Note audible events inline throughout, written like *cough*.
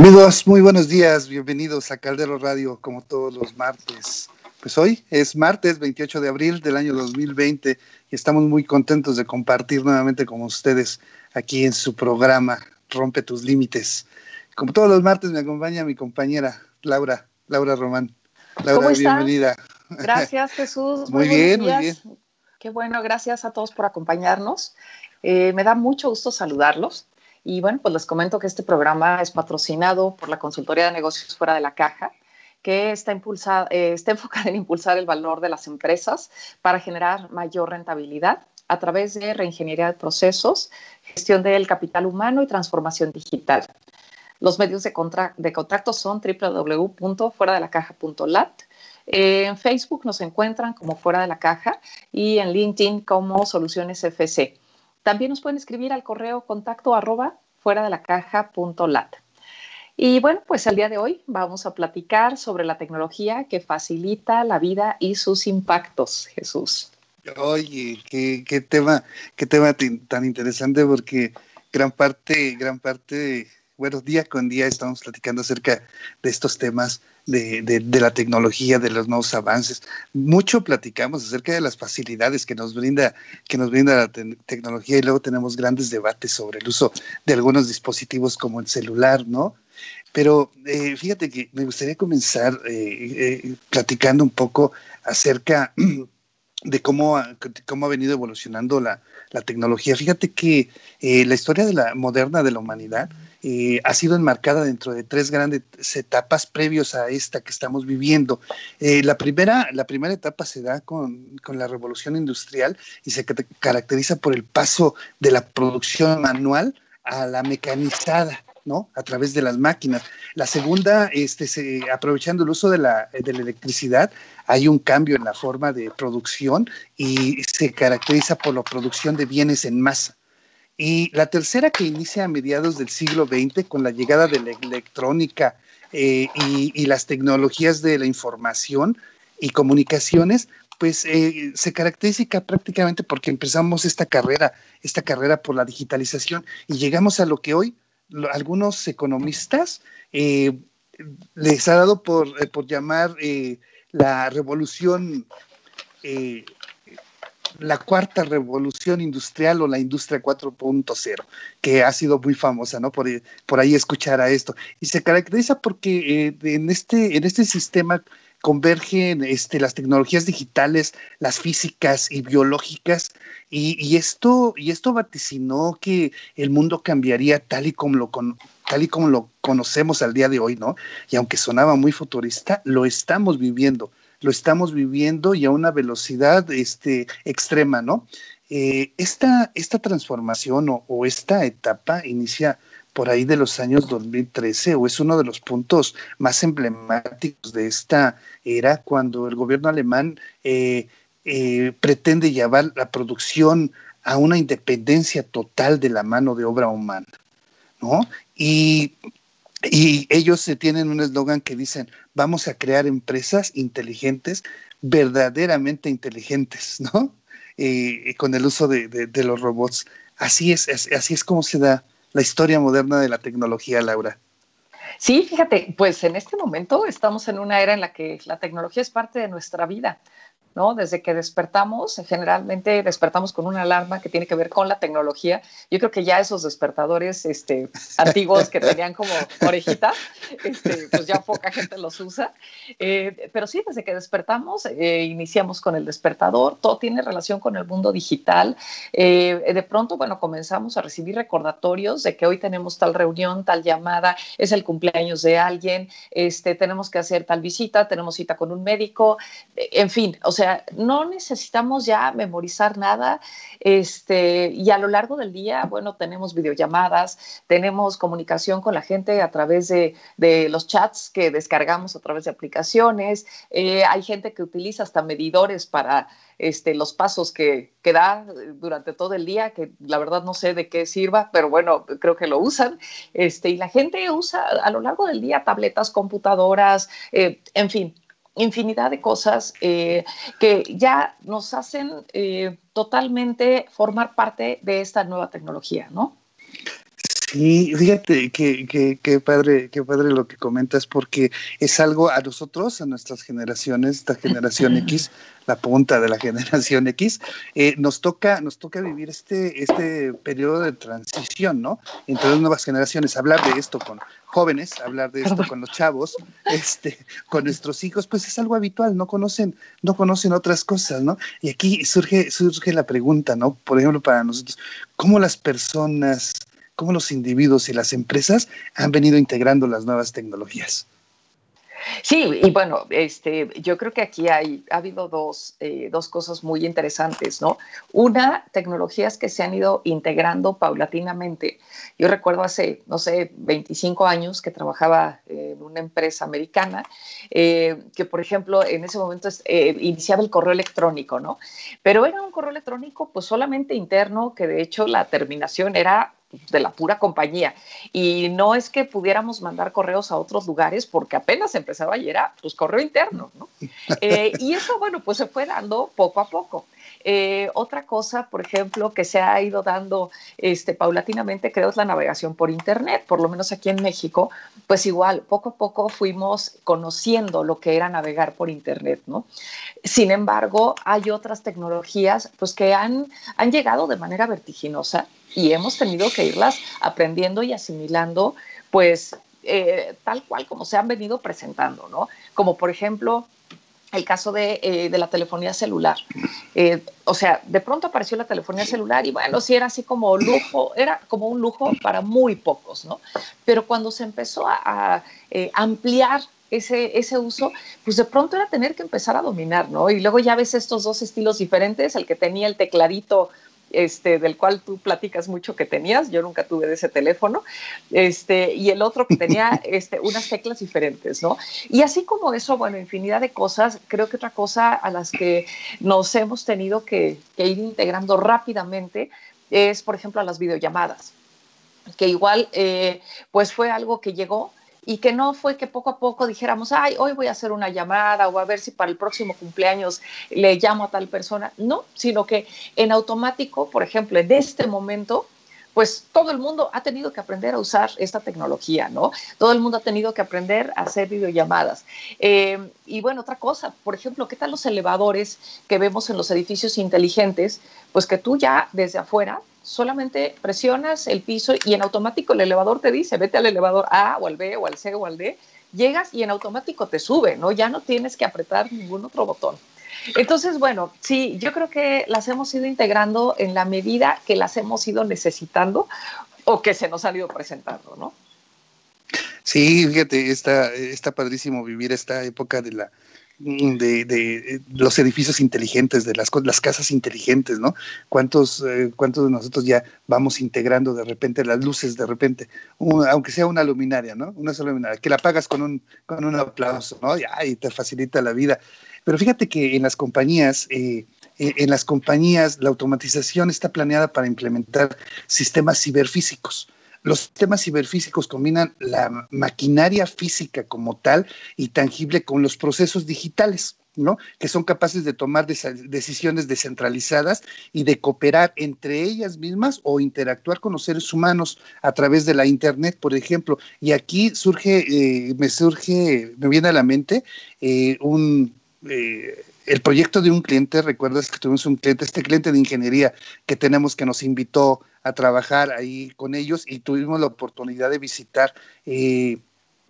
Amigos, muy buenos días, bienvenidos a Caldero Radio como todos los martes. Pues hoy es martes 28 de abril del año 2020 y estamos muy contentos de compartir nuevamente con ustedes aquí en su programa Rompe tus límites. Como todos los martes me acompaña mi compañera Laura, Laura Román. Laura, ¿Cómo bienvenida. Gracias Jesús. *laughs* Muy, bien, muy bien. Qué bueno, gracias a todos por acompañarnos. Eh, me da mucho gusto saludarlos. Y bueno, pues les comento que este programa es patrocinado por la Consultoría de Negocios Fuera de la Caja, que está, eh, *laughs* enfocada en impulsar el valor de las empresas para generar mayor rentabilidad a través de reingeniería de procesos, gestión del capital humano y transformación digital. Los medios de, de contacto son www.fueradelacaja.lat. Eh, en Facebook nos encuentran como Fuera de la Caja y en LinkedIn como Soluciones FC. También nos pueden escribir al correo contacto arroba fuera de la caja punto lat. Y bueno, pues el día de hoy vamos a platicar sobre la tecnología que facilita la vida y sus impactos, Jesús. Oye, qué, tema, qué tema tan interesante porque gran parte, gran parte bueno, día con día estamos platicando acerca de estos temas de, la tecnología, de los nuevos avances. Mucho platicamos acerca de las facilidades que nos brinda, que nos brinda la tecnología y luego tenemos grandes debates sobre el uso de algunos dispositivos como el celular, ¿no? Pero eh, fíjate que me gustaría comenzar eh, eh, platicando un poco acerca *clears throat* de cómo, cómo ha venido evolucionando la, la tecnología. Fíjate que la historia de la moderna de la humanidad eh, ha sido enmarcada dentro de tres grandes etapas previos a esta que estamos viviendo. Eh, la, primera, la primera etapa se da con, con, la revolución industrial y se caracteriza por el paso de la producción manual a la mecanizada. ¿No? a través de las máquinas. La segunda, este, se, aprovechando el uso de la, de la electricidad, hay un cambio en la forma de producción y se caracteriza por la producción de bienes en masa. Y la tercera que inicia a mediados del siglo XX con la llegada de la electrónica eh, y, las tecnologías de la información y comunicaciones, pues eh, se caracteriza prácticamente porque empezamos esta carrera, esta carrera por la digitalización y llegamos a lo que hoy algunos economistas eh, les ha dado por, por llamar la revolución la cuarta revolución industrial o la industria 4.0, que ha sido muy famosa, ¿no? Por, por, ahí escuchar a esto. Y se caracteriza porque eh, en, este, en este sistema convergen este, las tecnologías digitales, las físicas y biológicas, y, esto, y esto vaticinó que el mundo cambiaría tal y como lo tal y como lo conocemos al día de hoy, ¿no? Y aunque sonaba muy futurista, lo estamos viviendo lo estamos viviendo y a una velocidad este, extrema, ¿no? Eh, esta, esta transformación o, esta etapa inicia por ahí de los años 2013 o es uno de los puntos más emblemáticos de esta era cuando el gobierno alemán eh, eh, pretende llevar la producción a una independencia total de la mano de obra humana, ¿no? Y y ellos se tienen un eslogan que dicen, vamos a crear empresas inteligentes, verdaderamente inteligentes, *laughs* ¿no? Eh, con el uso de, de, los robots. Así es, así es como se da la historia moderna de la tecnología, Laura. Sí, fíjate, pues en este momento estamos en una era en la que la tecnología es parte de nuestra vida. ¿No? Desde que despertamos, generalmente despertamos con una alarma que tiene que ver con la tecnología. Yo creo que ya esos despertadores este, *laughs* antiguos que tenían como orejita, este, pues ya poca gente los usa. Eh, pero sí, desde que despertamos, eh, iniciamos con el despertador, todo tiene relación con el mundo digital. Eh, de pronto, bueno, comenzamos a recibir recordatorios de que hoy tenemos tal reunión, tal llamada, es el cumpleaños de alguien, este, tenemos que hacer tal visita, tenemos cita con un médico, en fin, o sea, sea, no necesitamos ya memorizar nada. Este, y a lo largo del día, bueno, tenemos videollamadas, tenemos comunicación con la gente a través de, los chats que descargamos a través de aplicaciones. Eh, hay gente que utiliza hasta medidores para este, los pasos que, que, da durante todo el día, que la verdad no sé de qué sirva, pero bueno, creo que lo usan. Este, y la gente usa a lo largo del día tabletas, computadoras, eh, en fin, infinidad de cosas eh, que ya nos hacen eh, totalmente formar parte de esta nueva tecnología, ¿no? Sí, fíjate que, que, padre, qué padre lo que comentas, porque es algo a nosotros, a nuestras generaciones, esta generación *laughs* X, la punta de la generación X, eh, nos toca, nos toca vivir este, este periodo de transición, ¿no? Entre las nuevas generaciones, hablar de esto con jóvenes, hablar de esto con los chavos, este, con nuestros hijos, pues es algo habitual, no conocen, no conocen otras cosas, ¿no? Y aquí surge, surge la pregunta, ¿no? Por ejemplo, para nosotros, ¿cómo las personas cómo los individuos y las empresas han venido integrando las nuevas tecnologías. Sí, y bueno, este, yo creo que aquí hay, ha habido dos, eh, dos cosas muy interesantes, ¿no? Una, tecnologías que se han ido integrando paulatinamente. Yo recuerdo hace, no sé, 25 años que trabajaba en una empresa americana, eh, que por ejemplo en ese momento eh, iniciaba el correo electrónico, ¿no? Pero era un correo electrónico pues solamente interno, que de hecho la terminación era de la pura compañía. Y no es que pudiéramos mandar correos a otros lugares porque apenas empezaba y era pues correo interno, ¿no? *laughs* Eh, y eso, bueno, pues se fue dando poco a poco. Eh, otra cosa, por ejemplo, que se ha ido dando este, paulatinamente, creo, es la navegación por Internet, por lo menos aquí en México, pues igual, poco a poco fuimos conociendo lo que era navegar por Internet, ¿no? Sin embargo, hay otras tecnologías, pues que han, han llegado de manera vertiginosa y hemos tenido que irlas aprendiendo y asimilando, pues eh, tal cual como se han venido presentando, ¿no? Como por ejemplo el caso de, eh, de la telefonía celular. Eh, o sea, de pronto apareció la telefonía celular y bueno, sí era así como lujo, era como un lujo para muy pocos, ¿no? Pero cuando se empezó a, a ampliar ese, ese uso, pues de pronto era tener que empezar a dominar, ¿no? Y luego ya ves estos dos estilos diferentes, el que tenía el tecladito este, del cual tú platicas mucho que tenías, yo nunca tuve de ese teléfono, este, y el otro que tenía *laughs* este, unas teclas diferentes, ¿no? Y así como eso, bueno, infinidad de cosas, creo que otra cosa a las que nos hemos tenido que, ir integrando rápidamente es, por ejemplo, a las videollamadas, que igual, eh, pues fue algo que llegó, y que no fue que poco a poco dijéramos, ay, hoy voy a hacer una llamada o a ver si para el próximo cumpleaños le llamo a tal persona. No, sino que en automático, por ejemplo, en este momento, pues todo el mundo ha tenido que aprender a usar esta tecnología, ¿no? Todo el mundo ha tenido que aprender a hacer videollamadas. Eh, y bueno, otra cosa, por ejemplo, ¿qué tal los elevadores que vemos en los edificios inteligentes? Pues que tú ya desde afuera solamente presionas el piso y en automático el elevador te dice, vete al elevador A o al B o al C o al D, llegas y en automático te sube, ¿no? Ya no tienes que apretar ningún otro botón. Entonces, bueno, sí, yo creo que las hemos ido integrando en la medida que las hemos ido necesitando o que se nos han ido presentando, ¿no? Sí, fíjate, está, está padrísimo vivir esta época de la, de, de, los edificios inteligentes, de las, las casas inteligentes, ¿no? ¿Cuántos, eh, ¿Cuántos de nosotros ya vamos integrando de repente las luces, de repente, aunque sea una luminaria, ¿no? Una sola luminaria, que la pagas con un, con un aplauso, ¿no? Y, te facilita la vida. Pero fíjate que en las compañías, eh, en las compañías, la automatización está planeada para implementar sistemas ciberfísicos. Los sistemas ciberfísicos combinan la maquinaria física como tal y tangible con los procesos digitales. ¿no? que son capaces de tomar decisiones descentralizadas y de cooperar entre ellas mismas o interactuar con los seres humanos a través de la Internet, por ejemplo. Y aquí surge, eh, me surge, me viene a la mente eh, un, eh, el proyecto de un cliente, recuerdas que tuvimos un cliente, este cliente de ingeniería que tenemos que nos invitó a trabajar ahí con ellos y tuvimos la oportunidad de visitar eh,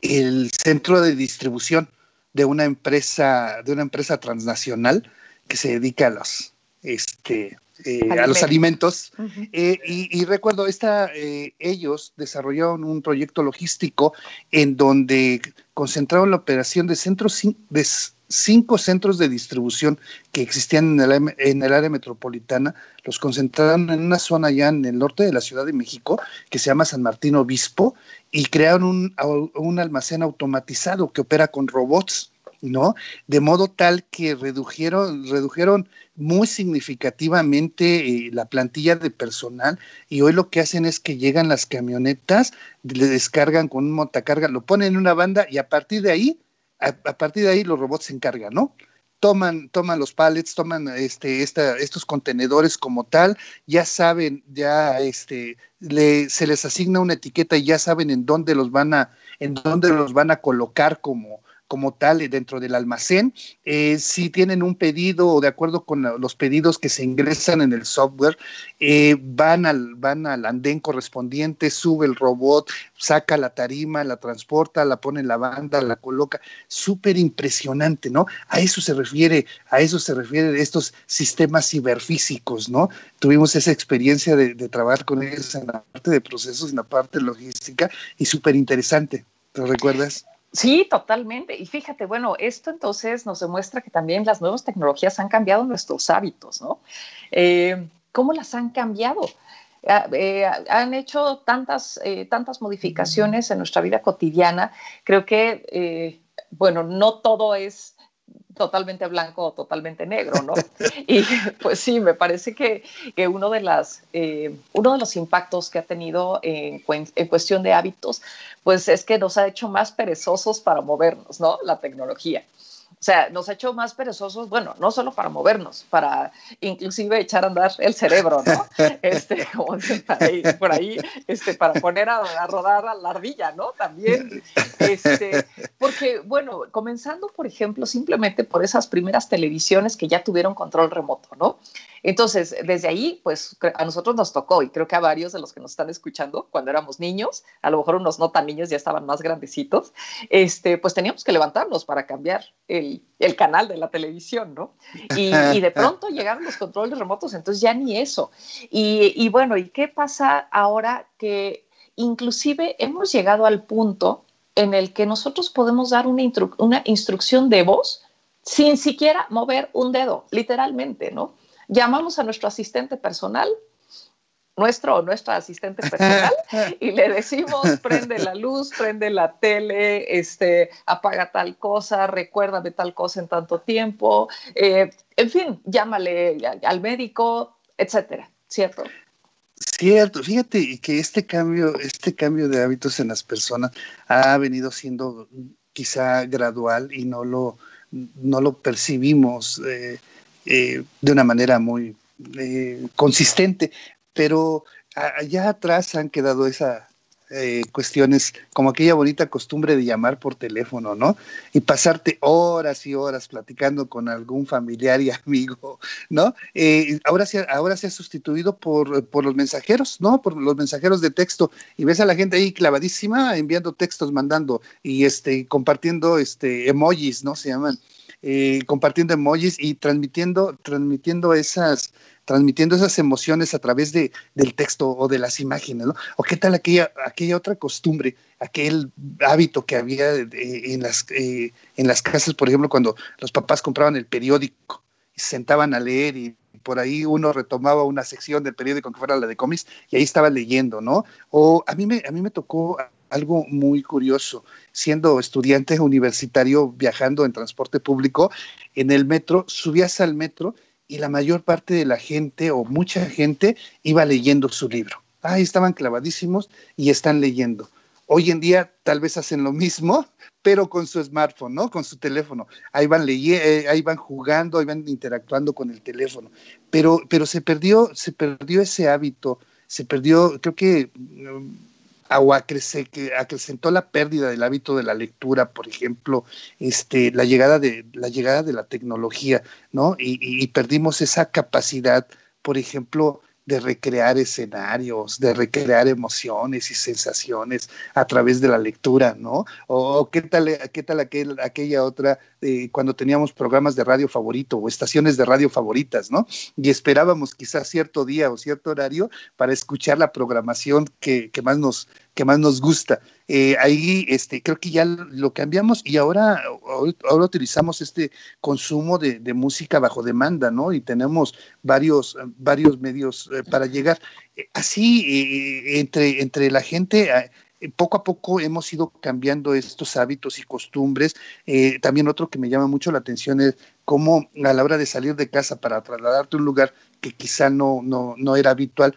el centro de distribución de una empresa, de una empresa transnacional que se dedica a los este eh, a los alimentos. Eh, y, recuerdo, esta, ellos desarrollaron un proyecto logístico en donde concentraron la operación de centros de cinco centros de distribución que existían en el, en el, área metropolitana, los concentraron en una zona allá en el norte de la Ciudad de México, que se llama San Martín Obispo, y crearon un, un almacén automatizado que opera con robots. ¿No? De modo tal que redujeron, redujeron muy significativamente eh, la plantilla de personal y hoy lo que hacen es que llegan las camionetas, le descargan con un montacarga, lo ponen en una banda y a partir de ahí a, partir de ahí los robots se encargan, ¿no? toman, toman los pallets, toman este, esta, estos contenedores como tal, ya saben, ya este, se les asigna una etiqueta y ya saben en dónde los van a, en dónde los van a colocar como, como tal dentro del almacén. Eh, si tienen un pedido o de acuerdo con los pedidos que se ingresan en el software, eh, van, al, van al andén correspondiente, sube el robot, saca la tarima, la transporta, la pone en la banda, la coloca. Súper impresionante, ¿no? A eso se refiere, a eso se refiere estos sistemas ciberfísicos, ¿no? Tuvimos esa experiencia de, de trabajar con ellos en la parte de procesos, en la parte logística y súper interesante. ¿Te recuerdas? Sí, totalmente. Y fíjate, bueno, esto entonces nos demuestra que también las nuevas tecnologías han cambiado nuestros hábitos, ¿no? Eh, ¿Cómo las han cambiado? Ah, eh, han hecho tantas, eh, tantas modificaciones en nuestra vida cotidiana. Creo que, bueno, no todo es totalmente blanco o totalmente negro, ¿no? *laughs* Y pues sí, me parece que, que uno, de las, eh, uno de los impactos que ha tenido en, en, cuestión de hábitos, pues es que nos ha hecho más perezosos para movernos, ¿no? La tecnología. O sea, nos ha hecho más perezosos, bueno, no solo para movernos, para inclusive echar a andar el cerebro, ¿no? *laughs* Este, como por ahí, este, para poner a, rodar a la ardilla, ¿no? También, este, porque, bueno, comenzando, por ejemplo, simplemente por esas primeras televisiones que ya tuvieron control remoto, ¿no? Entonces, desde ahí, pues a nosotros nos tocó, y creo que a varios de los que nos están escuchando, cuando éramos niños, a lo mejor unos no tan niños ya estaban más grandecitos, este, pues teníamos que levantarnos para cambiar el, el canal de la televisión, ¿no? Y, y, de *laughs* pronto llegaron los controles remotos, entonces ya ni eso. Y, y bueno, ¿y qué pasa ahora que inclusive hemos llegado al punto en el que nosotros podemos dar una, instru una instrucción de voz sin siquiera mover un dedo, literalmente, ¿no? Llamamos a nuestro asistente personal, nuestro o nuestra asistente personal, *laughs* y le decimos, prende la luz, prende la tele, este, apaga tal cosa, recuérdame tal cosa en tanto tiempo, eh, en fin, llámale al médico, etcétera, ¿cierto? Cierto, fíjate que este cambio, este cambio de hábitos en las personas ha venido siendo quizá gradual y no lo, no lo percibimos eh, eh, de una manera muy eh, consistente, pero allá atrás han quedado esas eh, cuestiones como aquella bonita costumbre de llamar por teléfono, ¿no? Y pasarte horas y horas platicando con algún familiar y amigo, ¿no? ahora, se, ahora se ha sustituido por, por los mensajeros, ¿no? Por los mensajeros de texto y ves a la gente ahí clavadísima enviando textos, mandando y este, compartiendo este, emojis, ¿no? Se llaman eh, compartiendo emojis y transmitiendo, transmitiendo esas, transmitiendo esas emociones a través de, del texto o de las imágenes, ¿no? O qué tal aquella, aquella otra costumbre, aquel hábito que había en, las, eh, en las casas, por ejemplo, cuando los papás compraban el periódico y se sentaban a leer y por ahí uno retomaba una sección del periódico que fuera la de cómics y ahí estaba leyendo, ¿no? O a mí me, a mí me tocó algo muy curioso. Siendo estudiante universitario viajando en transporte público, en el metro, subías al metro y la mayor parte de la gente o mucha gente iba leyendo su libro. Ahí estaban clavadísimos y están leyendo. Hoy en día tal vez hacen lo mismo, *laughs* pero con su smartphone, ¿no? Con su teléfono. Ahí van eh, ahí van jugando, ahí van interactuando con el teléfono. Pero, pero se perdió, se perdió ese hábito, se perdió, creo que o acrecentó la pérdida del hábito de la lectura, por ejemplo, este, la, llegada de, la llegada de la tecnología, ¿no? y perdimos esa capacidad, por ejemplo, de recrear escenarios, de recrear emociones y sensaciones a través de la lectura, ¿no? O qué tal, qué tal aquel, aquella otra cuando teníamos programas de radio favorito o estaciones de radio favoritas, ¿no? Y esperábamos quizás cierto día o cierto horario para escuchar la programación que más nos que más nos gusta. Eh, ahí este, creo que ya lo cambiamos y ahora, ahora utilizamos este consumo de, música bajo demanda, ¿no? Y tenemos varios, varios medios eh, para llegar. Eh, así, entre, entre la gente, poco a poco hemos ido cambiando estos hábitos y costumbres. también otro que me llama mucho la atención es cómo a la hora de salir de casa para trasladarte a un lugar que quizá no, no, no era habitual,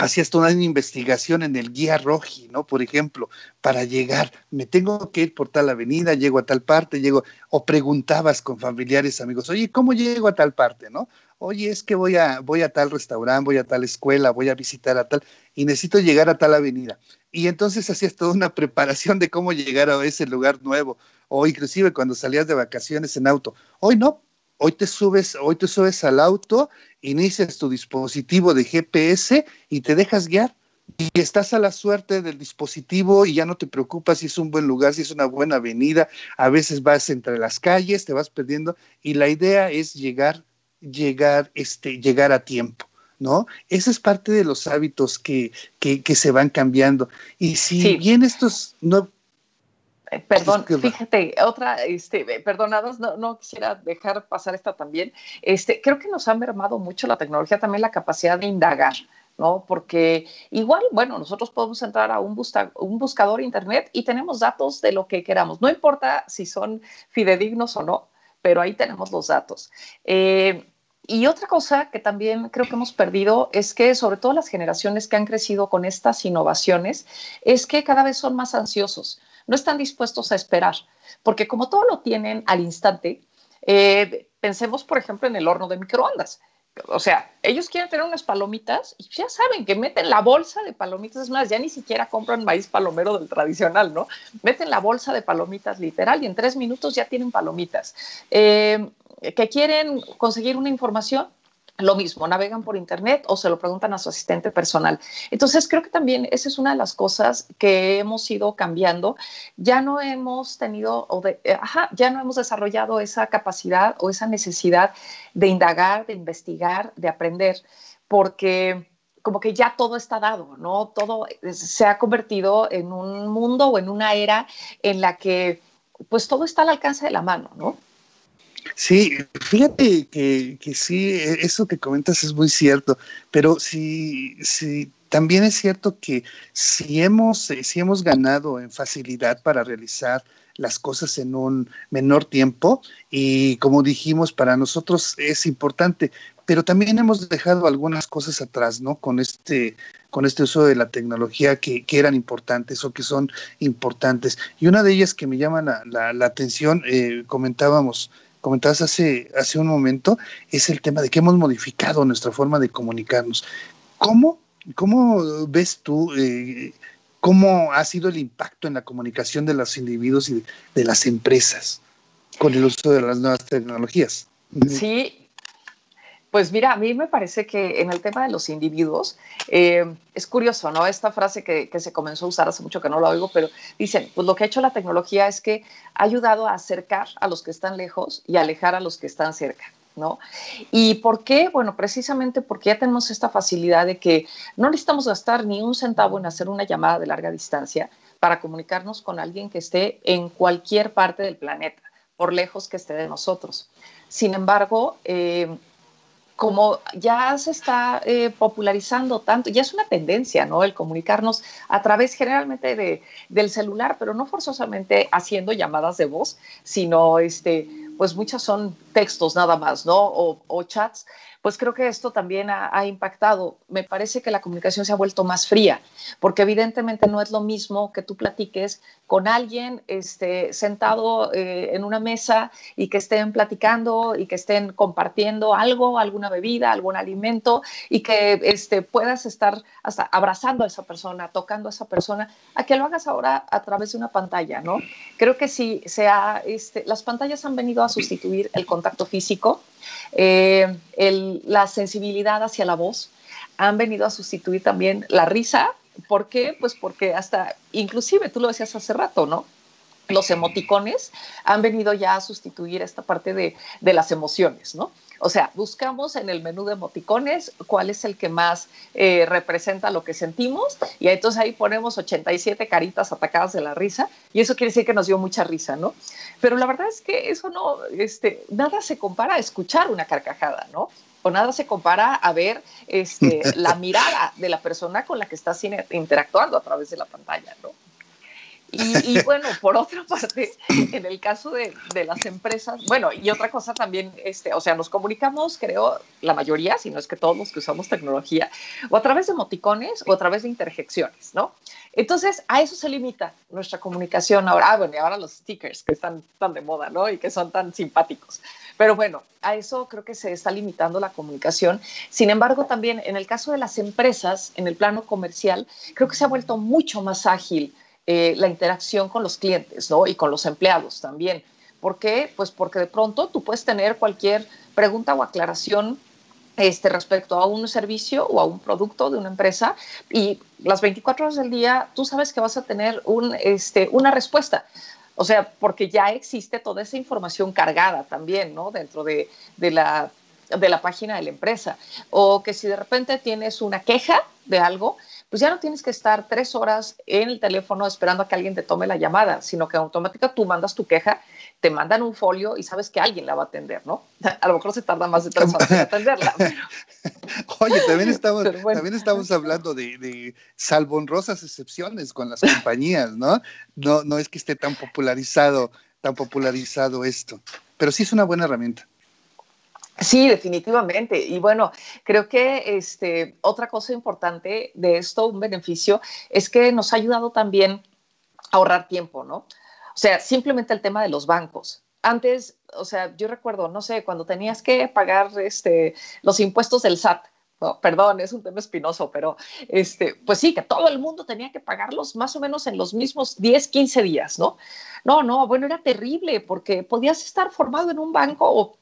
hacías toda una investigación en el guía roji, ¿no? Por ejemplo, para llegar, me tengo que ir por tal avenida, llego a tal parte, llego, o preguntabas con familiares, amigos, oye, ¿cómo llego a tal parte, no? Oye, es que voy a, voy a tal restaurante, voy a tal escuela, voy a visitar a tal, y necesito llegar a tal avenida. Y entonces hacías toda una preparación de cómo llegar a ese lugar nuevo, o inclusive cuando salías de vacaciones en auto. Hoy no, hoy te subes, hoy te subes al auto, inicias tu dispositivo de GPS y te dejas guiar. Y estás a la suerte del dispositivo y ya no te preocupas si es un buen lugar, si es una buena avenida. A veces vas entre las calles, te vas perdiendo y la idea es llegar, llegar, este, llegar a tiempo. ¿no? Esa es parte de los hábitos que, que, se van cambiando. Y si bien estos no, eh, perdón, fíjate, otra, este, eh, perdonados, no, no, quisiera dejar pasar esta también. Este, creo que nos ha mermado mucho la tecnología, también la capacidad de indagar. ¿no? Porque igual, bueno, nosotros podemos entrar a un, un, buscador internet y tenemos datos de lo que queramos. No importa si son fidedignos o no, pero ahí tenemos los datos. Eh, y otra cosa que también creo que hemos perdido es que, sobre todo las generaciones que han crecido con estas innovaciones, es que cada vez son más ansiosos no están dispuestos a esperar, porque como todo lo tienen al instante, eh, pensemos, por ejemplo, en el horno de microondas. O sea, ellos quieren tener unas palomitas y ya saben que meten la bolsa de palomitas, es más, ya ni siquiera compran maíz palomero del tradicional, ¿no? Meten la bolsa de palomitas literal y en tres minutos ya tienen palomitas. Eh, que quieren conseguir una información, lo mismo, navegan por internet o se lo preguntan a su asistente personal. Entonces, creo que también esa es una de las cosas que hemos ido cambiando. Ya no hemos tenido, o de, eh, ajá, ya no hemos desarrollado esa capacidad o esa necesidad de indagar, de investigar, de aprender, porque como que ya todo está dado, ¿no? Todo se ha convertido en un mundo o en una era en la que pues todo está al alcance de la mano, ¿no? Sí, fíjate que, que, sí, e, eso que comentas es muy cierto, pero sí, sí, también es cierto que si hemos, eh, si hemos ganado en facilidad para realizar las cosas en un menor tiempo y como dijimos, para nosotros es importante, pero también hemos dejado algunas cosas atrás, ¿no? Con este, con este uso de la tecnología que, que eran importantes o que son importantes. Y una de ellas que me llama la, la, atención, eh, comentábamos comentabas hace, hace un momento, es el tema de que hemos modificado nuestra forma de comunicarnos. ¿Cómo, cómo ves tú, eh, cómo ha sido el impacto en la comunicación de los individuos y de las empresas con el uso de las nuevas tecnologías? Sí, pues mira, a mí me parece que en el tema de los individuos, eh, es curioso, ¿no? Esta frase que, se comenzó a usar hace mucho que no la oigo, pero dicen, pues lo que ha hecho la tecnología es que ha ayudado a acercar a los que están lejos y alejar a los que están cerca. ¿No? ¿Y por qué? Bueno, precisamente porque ya tenemos esta facilidad de que no necesitamos gastar ni un centavo en hacer una llamada de larga distancia para comunicarnos con alguien que esté en cualquier parte del planeta, por lejos que esté de nosotros. Sin embargo, eh, como ya se está eh, popularizando tanto, ya es una tendencia, ¿no? El comunicarnos a través generalmente de, del celular, pero no forzosamente haciendo llamadas de voz, sino, este, pues muchas son textos nada más, ¿no? O, chats pues creo que esto también ha, impactado. Me parece que la comunicación se ha vuelto más fría, porque evidentemente no es lo mismo que tú platiques con alguien este, sentado eh, en una mesa y que estén platicando y que estén compartiendo algo, alguna bebida, algún alimento y que este, puedas estar hasta abrazando a esa persona, tocando a esa persona, a que lo hagas ahora a través de una pantalla, ¿no? Creo que sí, sea, este, las pantallas han venido a sustituir el contacto físico eh, la sensibilidad hacia la voz, han venido a sustituir también la risa. ¿Por qué? Pues porque hasta, inclusive tú lo decías hace rato, ¿no? Los emoticones han venido ya a sustituir esta parte de, de las emociones, ¿no? O sea, buscamos en el menú de emoticones cuál es el que más eh, representa lo que sentimos y entonces ahí ponemos 87 caritas atacadas de la risa y eso quiere decir que nos dio mucha risa, ¿no? Pero la verdad es que eso no, este, nada se compara a escuchar una carcajada, ¿no? o nada se compara a ver este, *laughs* la mirada de la persona con la que estás interactuando a través de la pantalla, ¿no? Y, *laughs* bueno, por otra parte, en el caso de, de, las empresas, bueno, y otra cosa también, este, o sea, nos comunicamos, creo, la mayoría, si no es que todos los que usamos tecnología, o a través de emoticones o a través de interjecciones, ¿no? Entonces, a eso se limita nuestra comunicación ahora. Ah, bueno, y ahora los stickers que están tan de moda, ¿no? Y que son tan simpáticos. Pero bueno, a eso creo que se está limitando la comunicación. Sin embargo, también en el caso de las empresas, en el plano comercial, creo que se ha vuelto mucho más ágil eh, la interacción con los clientes, ¿no? Y con los empleados también. ¿Por qué? Pues porque de pronto tú puedes tener cualquier pregunta o aclaración este, respecto a un servicio o a un producto de una empresa y las 24 horas del día tú sabes que vas a tener un, este, una respuesta. O sea, porque ya existe toda esa información cargada también, ¿no? Dentro de, de, la, de la página de la empresa. O que si de repente tienes una queja de algo, pues ya no tienes que estar tres horas en el teléfono esperando a que alguien te tome la llamada, sino que automáticamente tú mandas tu queja te mandan un folio y sabes que alguien la va a atender, ¿no? *laughs* A lo mejor se tarda más de tres horas en atenderla. *laughs* Oye, también *laughs* estamos, también estamos hablando de, de excepciones con las compañías, ¿no? ¿no? No es que esté tan popularizado, tan popularizado esto, pero sí es una buena herramienta. Sí, definitivamente. Y bueno, creo que este, otra cosa importante de esto, un beneficio, es que nos ha ayudado también a ahorrar tiempo, ¿no? O sea, simplemente el tema de los bancos. Antes, o sea, yo recuerdo, no sé, cuando tenías que pagar este, los impuestos del SAT, perdón, es un tema espinoso, pero este, pues sí, que todo el mundo tenía que pagarlos más o menos en los mismos 10, 15 días, ¿no? No, no, bueno, era terrible porque podías estar formado en un banco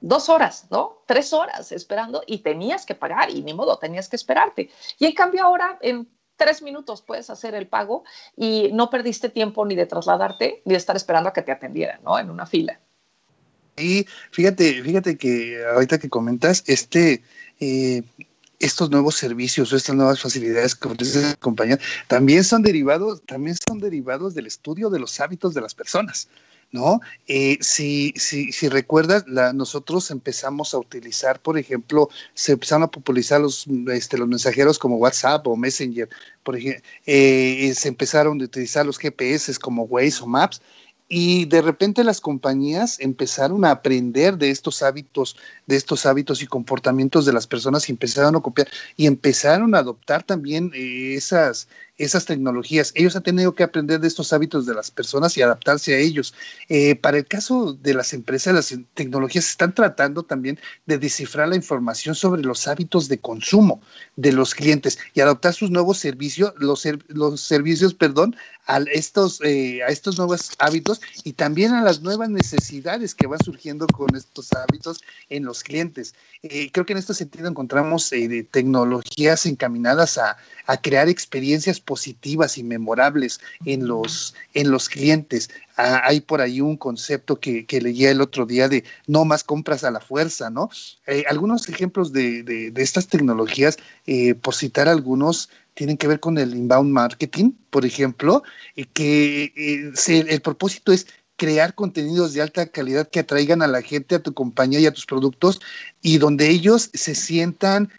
dos horas, ¿no? Tres horas esperando y tenías que pagar y ni modo, tenías que esperarte. Y en cambio ahora, en tres minutos puedes hacer el pago y no perdiste tiempo ni de trasladarte ni de estar esperando a que te atendieran, ¿no? En una fila. Y fíjate, fíjate que ahorita que comentas, este, eh, estos nuevos servicios o estas nuevas facilidades que ofrece la compañía también son derivados, también son derivados del estudio de los hábitos de las personas. ¿No? Eh, si, si, si, recuerdas, nosotros empezamos a utilizar, por ejemplo, se empezaron a popularizar los, este, los mensajeros como WhatsApp o Messenger, por ejemplo, eh, se empezaron a utilizar los GPS como Waze o Maps, y de repente las compañías empezaron a aprender de estos hábitos, de estos hábitos y comportamientos de las personas y empezaron a copiar y empezaron a adoptar también eh, esas, esas tecnologías. Ellos han tenido que aprender de estos hábitos de las personas y adaptarse a ellos. Eh, para el caso de las empresas, las tecnologías están tratando también de descifrar la información sobre los hábitos de consumo de los clientes y adaptar sus nuevos servicios, los, los servicios, perdón, a estos, eh, a estos nuevos hábitos y también a las nuevas necesidades que van surgiendo con estos hábitos en los clientes. Eh, creo que en este sentido encontramos tecnologías encaminadas a, a crear experiencias positivas y memorables en los, en los clientes. Ah, hay por ahí un concepto que, que, leí el otro día de no más compras a la fuerza, ¿no? Eh, algunos ejemplos de, de, estas tecnologías, eh, por citar algunos, tienen que ver con el inbound marketing, por ejemplo, eh, que el propósito es crear contenidos de alta calidad que atraigan a la gente, a tu compañía y a tus productos y donde ellos se sientan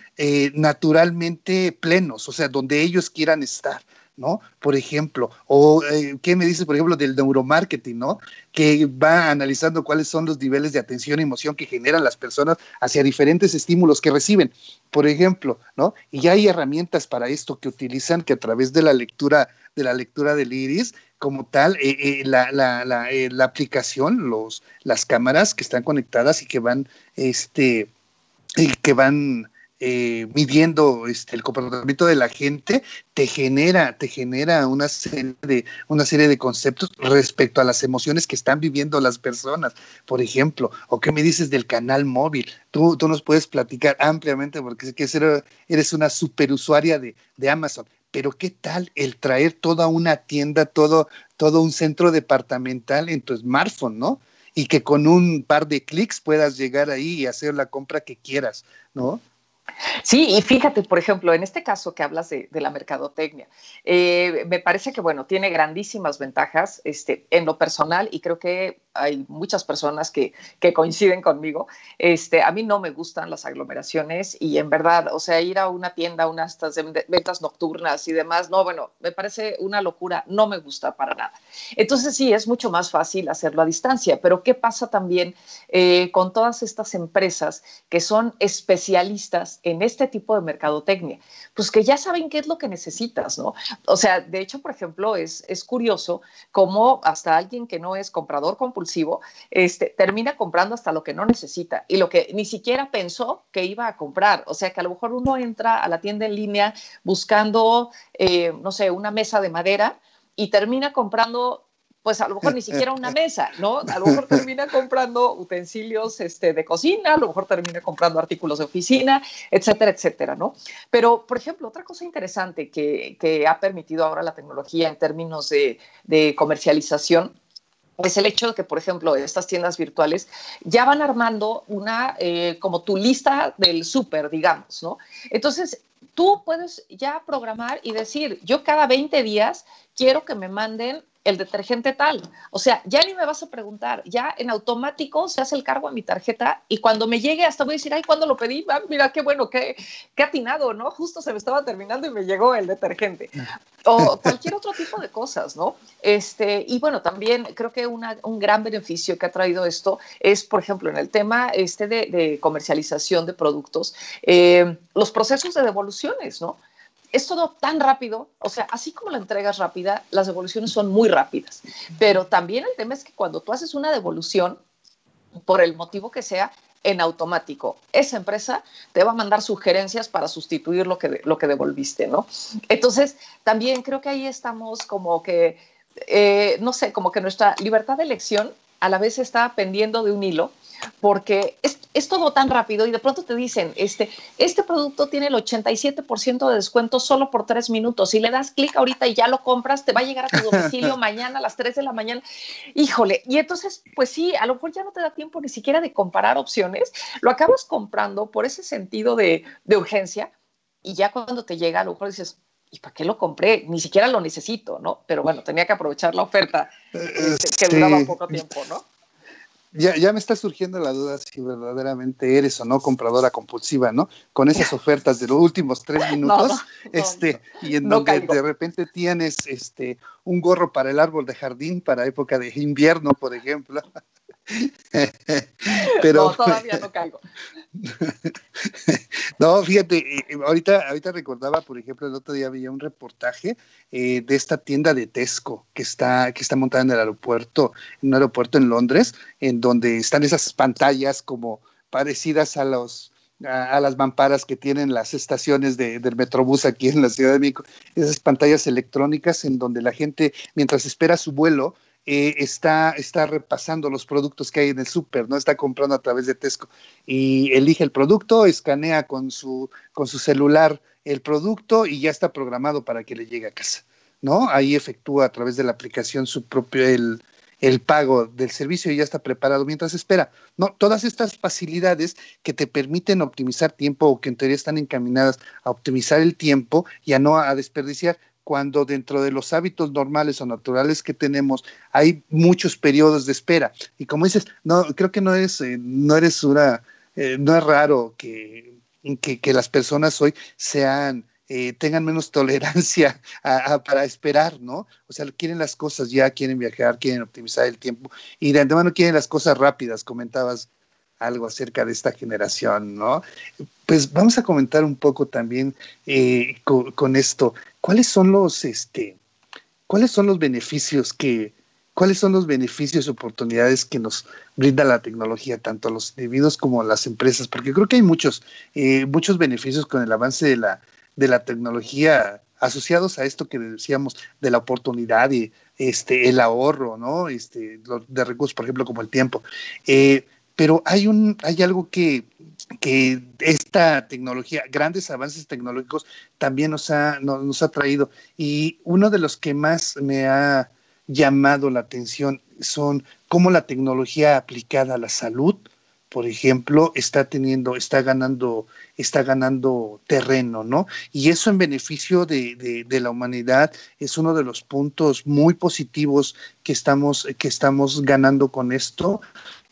naturalmente plenos, o sea, donde ellos quieran estar. ¿No? Por ejemplo, o eh, ¿qué me dices, por ejemplo, del neuromarketing, ¿no? Que va analizando cuáles son los niveles de atención y emoción que generan las personas hacia diferentes estímulos que reciben, por ejemplo, ¿no? Y ya hay herramientas para esto que utilizan que a través de la lectura, de la lectura del iris, como tal, eh, eh, la, la, la, la, aplicación, los, las cámaras que están conectadas y que van, este, y que van eh, midiendo este, el comportamiento de la gente, te genera, te genera una serie, de, una serie de conceptos respecto a las emociones que están viviendo las personas, por ejemplo, o qué me dices del canal móvil. Tú, tú nos puedes platicar ampliamente porque sé que eres una superusuaria de, de Amazon pero ¿qué tal el traer toda una tienda, todo, todo un centro departamental en tu smartphone, ¿no? Y que con un par de clics puedas llegar ahí y hacer la compra que quieras, ¿no? Sí, y fíjate, por ejemplo, en este caso que hablas de, la mercadotecnia, eh, me parece que, bueno, tiene grandísimas ventajas este, en lo personal y creo que hay muchas personas que, que, coinciden conmigo. Este, a mí no me gustan las aglomeraciones y en verdad, o sea, ir a una tienda, unas ventas nocturnas y demás, no, bueno, me parece una locura, no me gusta para nada. Entonces sí, es mucho más fácil hacerlo a distancia, pero ¿qué pasa también eh, con todas estas empresas que son especialistas en este tipo de mercadotecnia? Pues que ya saben qué es lo que necesitas, ¿no? O sea, de hecho, por ejemplo, es, es curioso cómo hasta alguien que no es comprador compulsivo, este, termina comprando hasta lo que no necesita y lo que ni siquiera pensó que iba a comprar. O sea, que a lo mejor uno entra a la tienda en línea buscando, eh, no sé, una mesa de madera y termina comprando pues a lo mejor ni siquiera una *laughs* mesa, ¿no? A lo mejor termina comprando utensilios este, de cocina, a lo mejor termina comprando artículos de oficina, etcétera, etcétera, ¿no? Pero, por ejemplo, otra cosa interesante que, que ha permitido ahora la tecnología en términos de, de comercialización es el hecho de que, por ejemplo, estas tiendas virtuales ya van armando una, eh, como tu lista del súper, digamos, ¿no? Entonces, tú puedes ya programar y decir, yo cada 20 días quiero que me manden el detergente tal. O sea, ya ni me vas a preguntar, ya en automático se hace el cargo a mi tarjeta y cuando me llegue hasta voy a decir, ay, ¿cuándo lo pedí? Ah, mira, qué bueno, qué, qué atinado, ¿no? Justo se me estaba terminando y me llegó el detergente. O cualquier otro tipo de cosas, ¿no? Este, y bueno, también creo que un gran beneficio que ha traído esto es, por ejemplo, en el tema este de, comercialización de productos, eh, los procesos de devoluciones, ¿no? Es todo tan rápido, o sea, así como la entrega es rápida, las devoluciones son muy rápidas, pero también el tema es que cuando tú haces una devolución, por el motivo que sea, en automático, esa empresa te va a mandar sugerencias para sustituir lo que, lo que devolviste, ¿no? Entonces, también creo que ahí estamos como que, eh, no sé, como que nuestra libertad de elección a la vez está pendiendo de un hilo porque es, es, todo tan rápido y de pronto te dicen, este, este producto tiene el 87% de descuento solo por tres minutos. Si le das clic ahorita y ya lo compras, te va a llegar a tu *laughs* domicilio mañana a las 3 de la mañana. Híjole, y entonces, pues sí, a lo mejor ya no te da tiempo ni siquiera de comparar opciones, lo acabas comprando por ese sentido de, de urgencia y ya cuando te llega, a lo mejor dices, ¿y para qué lo compré? Ni siquiera lo necesito, ¿no? Pero bueno, tenía que aprovechar la oferta este, que duraba poco tiempo, ¿no? Ya, ya me está surgiendo la duda si verdaderamente eres o no compradora compulsiva, ¿no? Con esas *laughs* ofertas de los últimos tres minutos, este, y en donde de repente tienes este un gorro para el árbol de jardín para época de invierno, por ejemplo. *laughs* Pero, no, todavía no caigo. *laughs* no, fíjate, eh, eh, ahorita, ahorita recordaba, por ejemplo, el otro día había un reportaje eh, de esta tienda de Tesco que está, que está montada en el aeropuerto, en un aeropuerto en Londres, en donde están esas pantallas como parecidas a los a, las mamparas que tienen las estaciones de, del Metrobús aquí en la Ciudad de México, esas pantallas electrónicas en donde la gente, mientras espera su vuelo, eh, está, está repasando los productos que hay en el súper, ¿no? Está comprando a través de Tesco y elige el producto, escanea con su, con su celular el producto y ya está programado para que le llegue a casa, ¿no? Ahí efectúa a través de la aplicación su propio, el, el pago del servicio y ya está preparado mientras espera. No, todas estas facilidades que te permiten optimizar tiempo o que en teoría están encaminadas a optimizar el tiempo y a no a desperdiciar, cuando dentro de los hábitos normales o naturales que tenemos hay muchos periodos de espera. Y como dices, no, creo que no es, eh, no eres una, eh, no es raro que, que, las personas hoy sean, eh, tengan menos *laughs* tolerancia para esperar, ¿no? O sea, quieren las cosas ya, quieren viajar, quieren optimizar el tiempo y de antemano quieren las cosas rápidas, comentabas algo acerca de esta generación, ¿no? Pues vamos a comentar un poco también con, con, esto. ¿cuáles son los, este, cuáles son los beneficios que, cuáles son los beneficios y oportunidades que nos brinda la tecnología, tanto a los individuos como a las empresas? Porque creo que hay muchos, eh, muchos beneficios con el avance de la, de la tecnología asociados a esto que decíamos de la oportunidad y este el ahorro, ¿no? Este, de recursos, por ejemplo, como el tiempo. Eh, pero hay un, hay algo que, que esta tecnología, grandes avances tecnológicos también nos ha, nos, ha traído. Y uno de los que más me ha llamado la atención son cómo la tecnología aplicada a la salud por ejemplo, está teniendo, está ganando, está ganando terreno, ¿no? Y eso en beneficio de, la humanidad es uno de los puntos muy positivos que estamos, que estamos ganando con esto.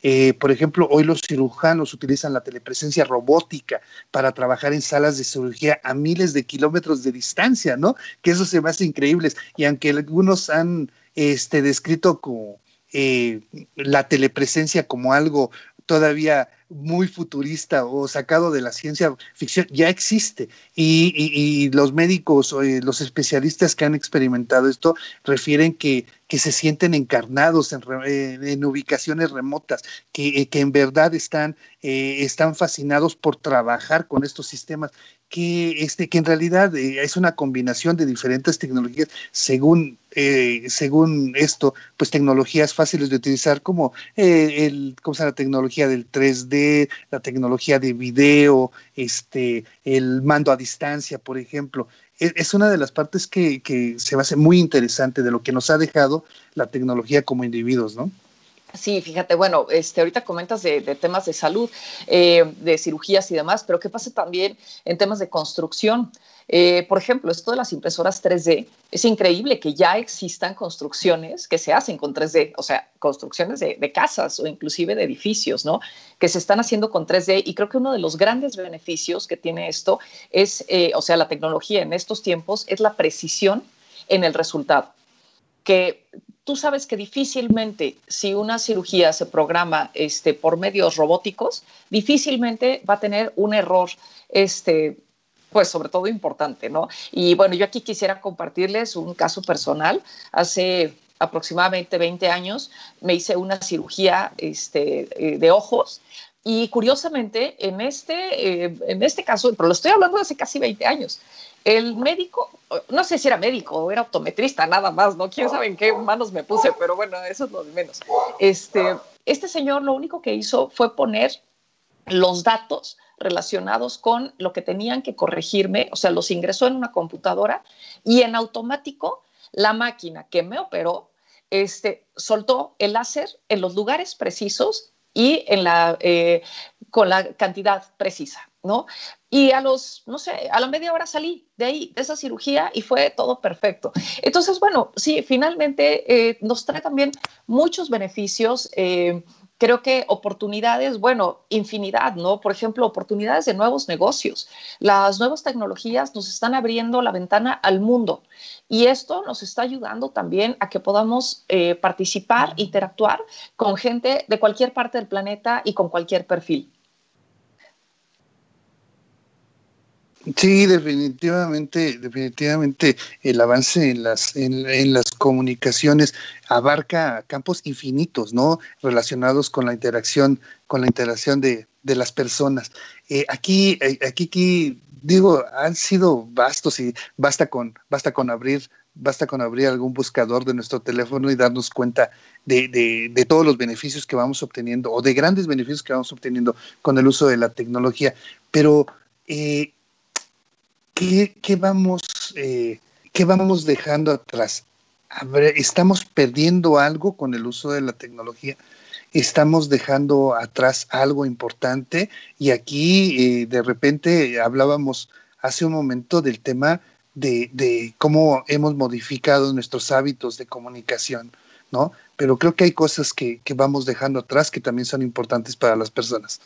Eh, por ejemplo, hoy los cirujanos utilizan la telepresencia robótica para trabajar en salas de cirugía a miles de kilómetros de distancia, ¿no? Que eso se me hace increíble. Y aunque algunos han este, descrito como eh, la telepresencia como algo todavía muy futurista o sacado de la ciencia ficción, ya existe. Y, los médicos o eh, los especialistas que han experimentado esto refieren que, que se sienten encarnados en, en ubicaciones remotas, que, eh, que, en verdad están, eh, están fascinados por trabajar con estos sistemas que, este, que en realidad eh, es una combinación de diferentes tecnologías según, eh, según esto, pues tecnologías fáciles de utilizar como, eh, el, ¿cómo se la tecnología del 3D, la tecnología de video, este, el mando a distancia, por ejemplo. Es, es una de las partes que, que se me hace muy interesante de lo que nos ha dejado la tecnología como individuos, ¿no? Sí, fíjate, bueno, este, ahorita comentas de, temas de salud, eh, de cirugías y demás, pero ¿qué pasa también en temas de construcción? Eh, por ejemplo, esto de las impresoras 3D, es increíble que ya existan construcciones que se hacen con 3D, o sea, construcciones de, casas o inclusive de edificios, ¿no? Que se están haciendo con 3D y creo que uno de los grandes beneficios que tiene esto es, eh, o sea, la tecnología en estos tiempos es la precisión en el resultado que tú sabes que difícilmente si una cirugía se programa este, por medios robóticos, difícilmente va a tener un error, este, pues sobre todo importante, ¿no? Y bueno, yo aquí quisiera compartirles un caso personal. Hace aproximadamente 20 años me hice una cirugía este, eh, de ojos y curiosamente, en este, eh, en este caso, pero lo estoy hablando de hace casi 20 años, el médico, no sé si era médico o era optometrista, nada más, ¿no? Quién sabe en qué manos me puse, pero bueno, eso es lo de menos. Este, este señor lo único que hizo fue poner los datos relacionados con lo que tenían que corregirme, o sea, los ingresó en una computadora y en automático la máquina que me operó este, soltó el láser en los lugares precisos y eh, con la cantidad precisa, ¿no? Y a los, no sé, a la media hora salí de ahí, de esa cirugía, y fue todo perfecto. Entonces, bueno, sí, finalmente eh, nos trae también muchos beneficios. Eh, creo que oportunidades, bueno, infinidad, ¿no? Por ejemplo, oportunidades de nuevos negocios. Las nuevas tecnologías nos están abriendo la ventana al mundo y esto nos está ayudando también a que podamos eh, participar, interactuar con gente de cualquier parte del planeta y con cualquier perfil. Sí, definitivamente, definitivamente el avance en las, en, las comunicaciones abarca campos infinitos, ¿no? Relacionados con la interacción, con la interacción de, las personas. Eh, aquí, eh, aquí, aquí, digo, han sido vastos y basta con, basta con abrir, basta con abrir algún buscador de nuestro teléfono y darnos cuenta de, de, de todos los beneficios que vamos obteniendo o de grandes beneficios que vamos obteniendo con el uso de la tecnología. Pero eh, ¿qué, vamos, eh, ¿qué vamos dejando atrás? ¿Estamos perdiendo algo con el uso de la tecnología? ¿Estamos dejando atrás algo importante? Y aquí eh, de repente hablábamos hace un momento del tema de, cómo hemos modificado nuestros hábitos de comunicación, ¿no? Pero creo que hay cosas que, que, vamos dejando atrás que también son importantes para las personas.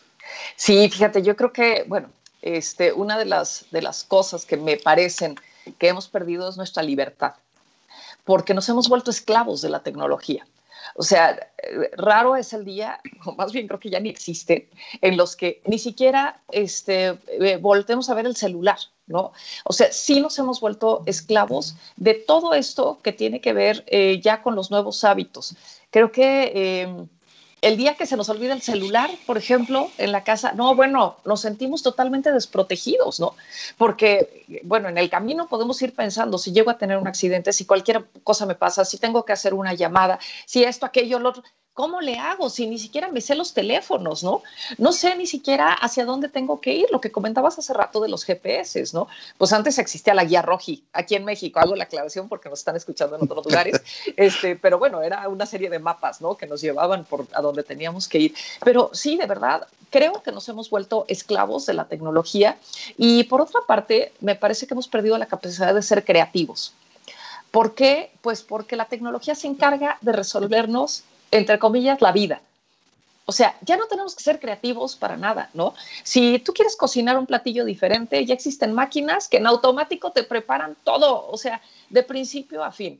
Sí, fíjate, yo creo que, bueno, este, una de las, de las cosas que me parecen que hemos perdido es nuestra libertad, porque nos hemos vuelto esclavos de la tecnología. O sea, raro es el día, *laughs* o más bien creo que ya ni existe, en los que ni siquiera este, eh, voltemos a ver el celular, ¿no? O sea, sí nos hemos vuelto esclavos de todo esto que tiene que ver eh, ya con los nuevos hábitos. Creo que... Eh, el día que se nos olvida el celular, por ejemplo, en la casa, no, bueno, nos sentimos totalmente desprotegidos, ¿no? Porque, bueno, en el camino podemos ir pensando, si llego a tener un accidente, si cualquier cosa me pasa, si tengo que hacer una llamada, si esto, aquello, lo otro, ¿cómo le hago si ni siquiera me sé los teléfonos, ¿no? No sé ni siquiera hacia dónde tengo que ir, lo que comentabas hace rato de los GPS, ¿no? Pues antes existía la guía Roji, aquí en México, hago la aclaración porque nos están escuchando en otros lugares, *laughs* este, pero bueno, era una serie de mapas, ¿no? Que nos llevaban por a donde teníamos que ir. Pero sí, de verdad, creo que nos hemos vuelto esclavos de la tecnología y por otra parte, me parece que hemos perdido la capacidad de ser creativos. ¿Por qué? Pues porque la tecnología se encarga de resolvernos entre comillas, la vida. O sea, ya no tenemos que ser creativos para nada, ¿no? Si tú quieres cocinar un platillo diferente, ya existen máquinas que en automático te preparan todo, o sea, de principio a fin.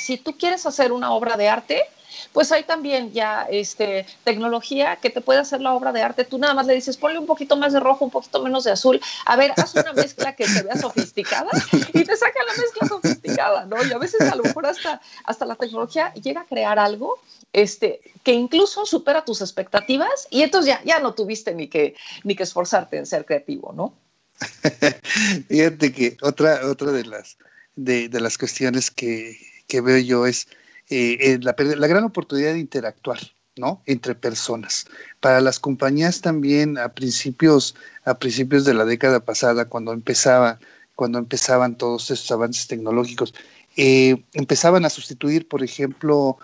Si tú quieres hacer una obra de arte, pues hay también ya este, tecnología que te puede hacer la obra de arte. Tú nada más le dices, ponle un poquito más de rojo, un poquito menos de azul. A ver, haz una mezcla que se vea sofisticada y te saca la mezcla sofisticada, ¿no? Y a veces a lo mejor hasta, hasta la tecnología llega a crear algo este, que incluso supera tus expectativas y entonces ya, ya no tuviste ni que, ni que esforzarte en ser creativo, ¿no? *laughs* Fíjate que otra, otra de, las, de, de las cuestiones que, que veo yo es eh, eh, la, gran oportunidad de interactuar, ¿no? Entre personas. Para las compañías también a principios, a principios de la década pasada, cuando empezaba, cuando empezaban todos estos avances tecnológicos, eh, empezaban a sustituir, por ejemplo,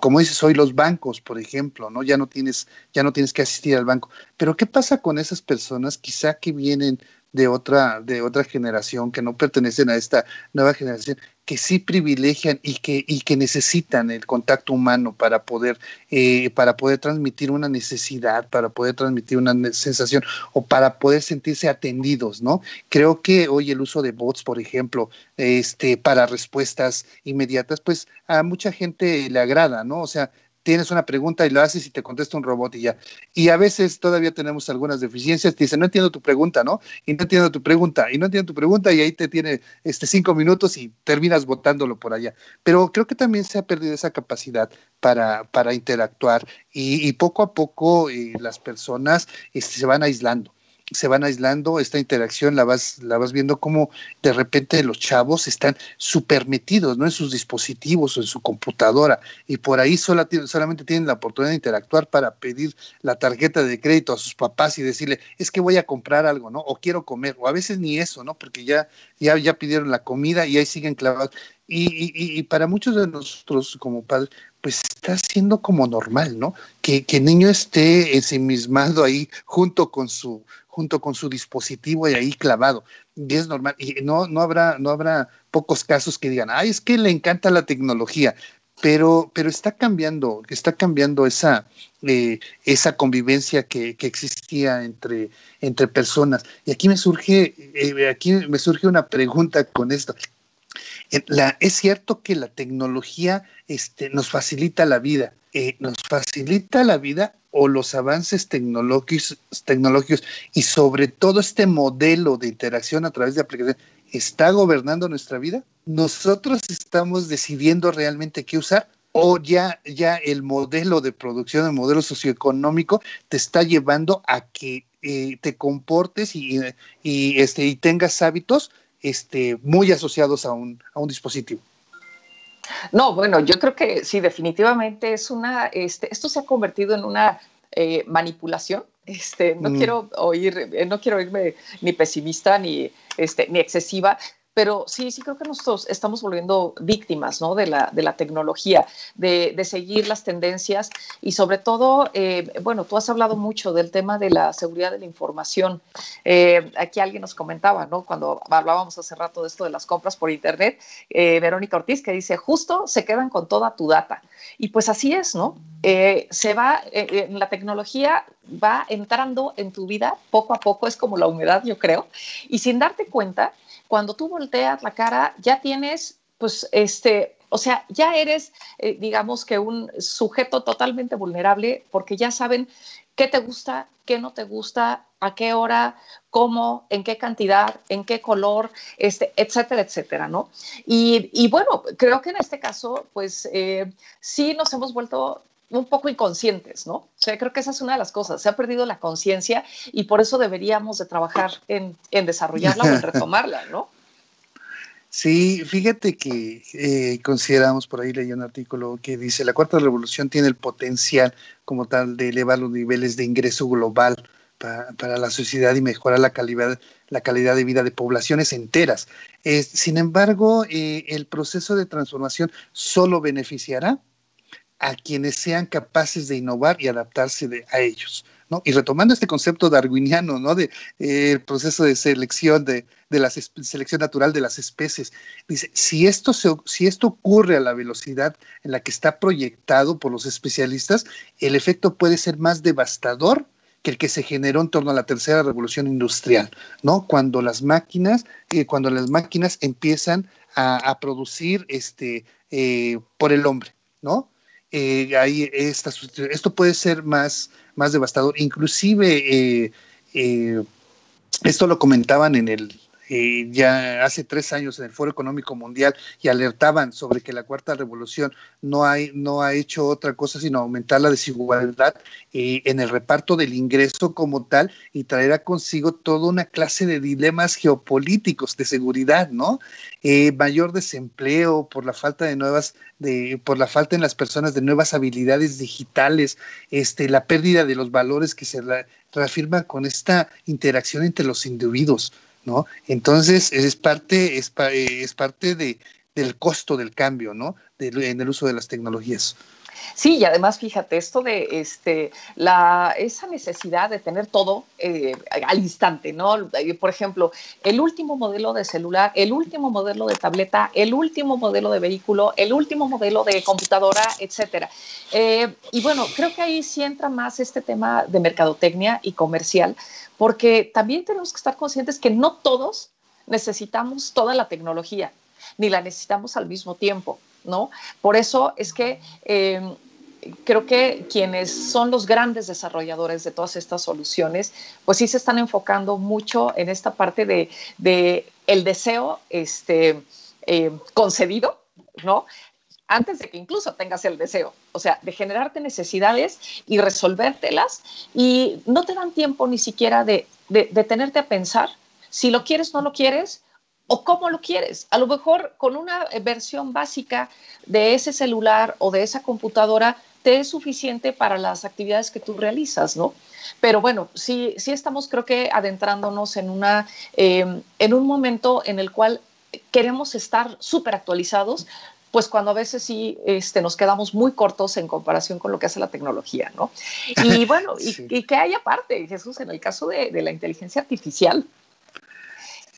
como dices hoy, los bancos, por ejemplo, ¿no? Ya no tienes, ya no tienes que asistir al banco. Pero ¿qué pasa con esas personas quizá que vienen de otra, de otra generación, que no pertenecen a esta nueva generación, que sí privilegian y que, y que necesitan el contacto humano para poder, eh, para poder transmitir una necesidad, para poder transmitir una sensación o para poder sentirse atendidos, ¿no? Creo que hoy el uso de bots, por ejemplo, este, para respuestas inmediatas, pues a mucha gente le agrada, ¿no? O sea, tienes una pregunta y lo haces y te contesta un robot y ya. Y a veces todavía tenemos algunas deficiencias, te dice, no entiendo tu pregunta, ¿no? Y no entiendo tu pregunta, y no entiendo tu pregunta, y ahí te tiene este, cinco minutos y terminas botándolo por allá. Pero creo que también se ha perdido esa capacidad para, para interactuar y, poco a poco eh, las personas este, se van aislando se van aislando, esta interacción la vas, la vas viendo como de repente los chavos están súper metidos ¿no? en sus dispositivos o en su computadora y por ahí solamente tienen la oportunidad de interactuar para pedir la tarjeta de crédito a sus papás y decirle, es que voy a comprar algo, ¿no? O quiero comer, o a veces ni eso, ¿no? Porque ya, ya, ya pidieron la comida y ahí siguen clavados. Y, y, y para muchos de nosotros como padres, pues está siendo como normal, ¿no? Que, que el niño esté ensimismado ahí junto con su, junto con su dispositivo y ahí clavado. Y es normal. Y no, no habrá, no habrá pocos casos que digan, ay, es que le encanta la tecnología. Pero, pero está cambiando, está cambiando esa, eh, esa convivencia que, existía entre, entre personas. Y aquí me surge, eh, aquí me surge una pregunta con esto. Eh, es cierto que la tecnología este, nos facilita la vida, eh, nos facilita la vida o los avances tecnológicos, tecnológicos y sobre todo este modelo de interacción a través de aplicaciones está gobernando nuestra vida? ¿Nosotros estamos decidiendo realmente qué usar? ¿O ya, ya el modelo de producción, el modelo socioeconómico te está llevando a que eh, te comportes y, y, este, y tengas hábitos este, muy asociados a un, a un dispositivo? No, bueno, yo creo que sí, definitivamente es una, este, esto se ha convertido en una eh, manipulación. Este, no mm. quiero oír, eh, no quiero oírme ni pesimista ni, este, ni excesiva, pero sí, sí creo que nosotros estamos volviendo víctimas ¿no? de, la, de la tecnología, de, de seguir las tendencias y sobre todo, eh, bueno, tú has hablado mucho del tema de la seguridad de la información. Eh, aquí alguien nos comentaba, ¿no? Cuando hablábamos hace rato de esto de las compras por Internet, eh, Verónica Ortiz, que dice, justo se quedan con toda tu data. Y pues así es, ¿no? se va, la tecnología va entrando en tu vida poco a poco, es como la humedad, yo creo, y sin darte cuenta, cuando tú volteas la cara, ya tienes, pues, este, o sea, ya eres, eh, digamos que un sujeto totalmente vulnerable porque ya saben qué te gusta, qué no te gusta, a qué hora, cómo, en qué cantidad, en qué color, este, etcétera, etcétera, ¿no? Y, bueno, creo que en este caso, pues eh, sí nos hemos vuelto un poco inconscientes, ¿no? O sea, creo que esa es una de las cosas. Se ha perdido la conciencia y por eso deberíamos de trabajar en, en desarrollarla o en *laughs* retomarla, ¿no? Sí, fíjate que eh, consideramos, por ahí leí un artículo que dice, la cuarta revolución tiene el potencial como tal de elevar los niveles de ingreso global para, la sociedad y mejorar la calidad, la calidad de vida de poblaciones enteras. sin embargo, eh, el proceso de transformación solo beneficiará a quienes sean capaces de innovar y adaptarse a ellos. ¿no? Y retomando este concepto darwiniano, ¿no? De eh, el proceso de selección de, la selección natural de las especies. Dice, si esto, si esto ocurre a la velocidad en la que está proyectado por los especialistas, el efecto puede ser más devastador que el que se generó en torno a la tercera revolución industrial, ¿no? Cuando las máquinas, eh, cuando las máquinas empiezan a, producir este, eh, por el hombre, ¿no? Ahí esto puede ser más, más devastador. Inclusive, eh, eh, esto lo comentaban en el, eh, ya hace tres años en el Foro Económico Mundial y alertaban sobre que la cuarta revolución no, hay, no ha hecho otra cosa sino aumentar la desigualdad eh, en el reparto del ingreso como tal y traerá consigo toda una clase de dilemas geopolíticos de seguridad, ¿no? Eh, mayor desempleo por la falta de nuevas, de, por la falta en las personas de nuevas habilidades digitales, este, la pérdida de los valores que se reafirman con esta interacción entre los individuos. ¿No? Entonces, es parte, es, es parte de, del costo del cambio, ¿no? en el uso de las tecnologías. Sí, y además fíjate, esto de este, la, esa necesidad de tener todo eh, al instante, ¿no? Eh, por ejemplo, el último modelo de celular, el último modelo de tableta, el último modelo de vehículo, el último modelo de computadora, etcétera. Eh, y bueno, creo que ahí sí entra más este tema de mercadotecnia y comercial, porque también tenemos que estar conscientes que no todos necesitamos toda la tecnología, ni la necesitamos al mismo tiempo, ¿no? Por eso es que em, creo que quienes son los grandes desarrolladores de todas estas soluciones, pues sí se están enfocando mucho en esta parte de, el deseo este, em, concedido, ¿no? antes de que incluso tengas el deseo, o sea, de generarte necesidades y resolvértelas y no te dan tiempo ni siquiera de, de, tenerte a pensar si lo quieres, no lo quieres o cómo lo quieres. A lo mejor con una versión básica de ese celular o de esa computadora te es suficiente para las actividades que tú realizas, ¿no? Pero bueno, sí, sí estamos creo que adentrándonos en, una, eh, en un momento en el cual queremos estar súper actualizados, pues cuando a veces sí este, nos quedamos muy cortos en comparación con lo que hace la tecnología, ¿no? Y *laughs* bueno, y, que hay aparte, Jesús, en el caso de, la inteligencia artificial,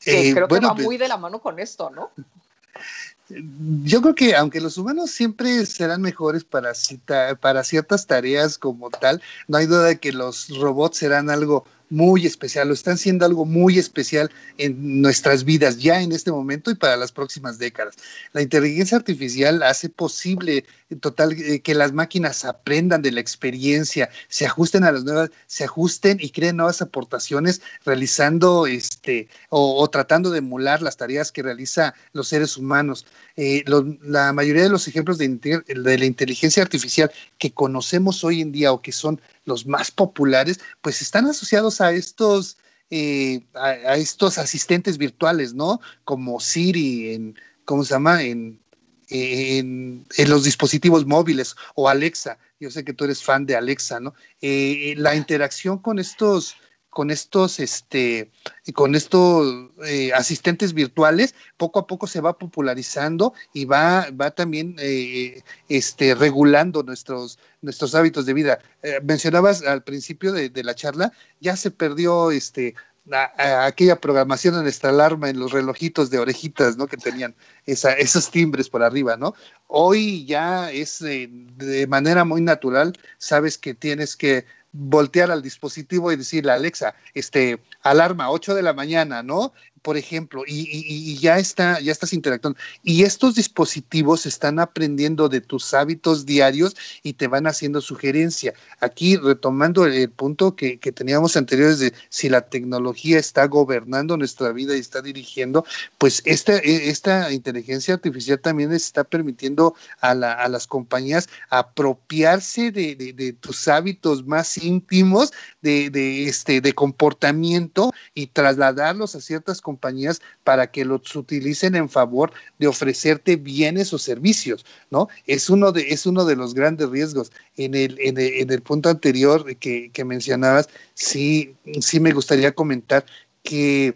que eh, creo que va pues muy de la mano con esto, ¿no? Yo creo que aunque los humanos siempre serán mejores para, para ciertas tareas como tal, no hay duda de que los robots serán algo muy especial, lo están siendo algo muy especial en nuestras vidas ya en este momento y para las próximas décadas. La inteligencia artificial hace posible total eh, que las máquinas aprendan de la experiencia, se ajusten a las nuevas, se ajusten y creen nuevas aportaciones realizando este o, tratando de emular las tareas que realiza los seres humanos. Eh, la mayoría de los ejemplos de, de la inteligencia artificial que conocemos hoy en día o que son los más populares, pues están asociados a estos, eh, a, estos asistentes virtuales, ¿no? Como Siri, en, ¿cómo se llama? En, en, los dispositivos móviles o Alexa. Yo sé que tú eres fan de Alexa, ¿no? Eh, la interacción con estos con estos, este, con estos eh, asistentes virtuales, poco a poco se va popularizando y va, va también eh, este, regulando nuestros, nuestros hábitos de vida. Eh, mencionabas al principio de, la charla, ya se perdió este, aquella programación en nuestra alarma en los relojitos de orejitas, ¿no? Que tenían esos timbres por arriba, ¿no? Hoy ya es de manera muy natural, sabes que tienes que voltear al dispositivo y decirle, Alexa, este, alarma, 8 de la mañana, ¿no? Por ejemplo, y, ya está, ya estás interactuando. Y estos dispositivos están aprendiendo de tus hábitos diarios y te van haciendo sugerencia. Aquí, retomando el, punto que, teníamos anteriores de si la tecnología está gobernando nuestra vida y está dirigiendo, pues esta, e, esta inteligencia artificial también está permitiendo a, las compañías apropiarse de, tus hábitos más íntimos de, este, de comportamiento y trasladarlos a ciertas compañías para que los utilicen en favor de ofrecerte bienes o servicios, ¿no? Es uno de, es uno de los grandes riesgos. En el, en el, punto anterior que, que mencionabas, sí, sí me gustaría comentar que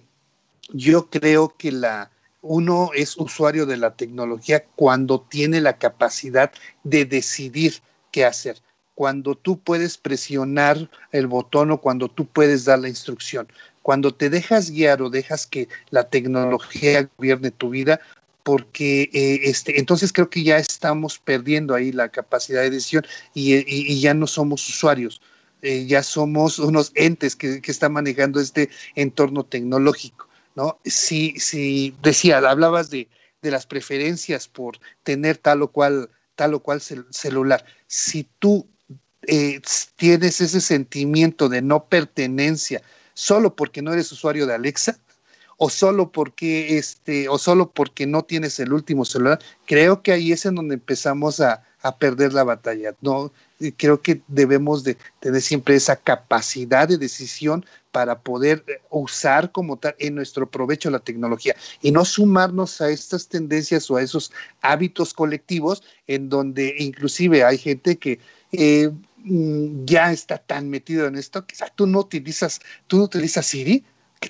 yo creo que la, uno es usuario de la tecnología cuando tiene la capacidad de decidir qué hacer, cuando tú puedes presionar el botón o cuando tú puedes dar la instrucción. Cuando te dejas guiar o dejas que la tecnología gobierne tu vida, porque eh, este, entonces creo que ya estamos perdiendo ahí la capacidad de decisión y, ya no somos usuarios, eh, ya somos unos entes que, que están manejando este entorno tecnológico. ¿no? Si, si decía, hablabas de, las preferencias por tener tal o cual, tal o cual celular. Si tú eh, tienes ese sentimiento de no pertenencia solo porque no eres usuario de Alexa, o solo porque este, o solo porque no tienes el último celular, creo que ahí es en donde empezamos a, a perder la batalla. No, creo que debemos de tener siempre esa capacidad de decisión para poder eh, usar como tal en nuestro provecho la tecnología y no sumarnos a estas tendencias o a esos hábitos colectivos en donde inclusive hay gente que eh, mm, ya está tan metido en esto que tú no utilizas, tú no utilizas Siri.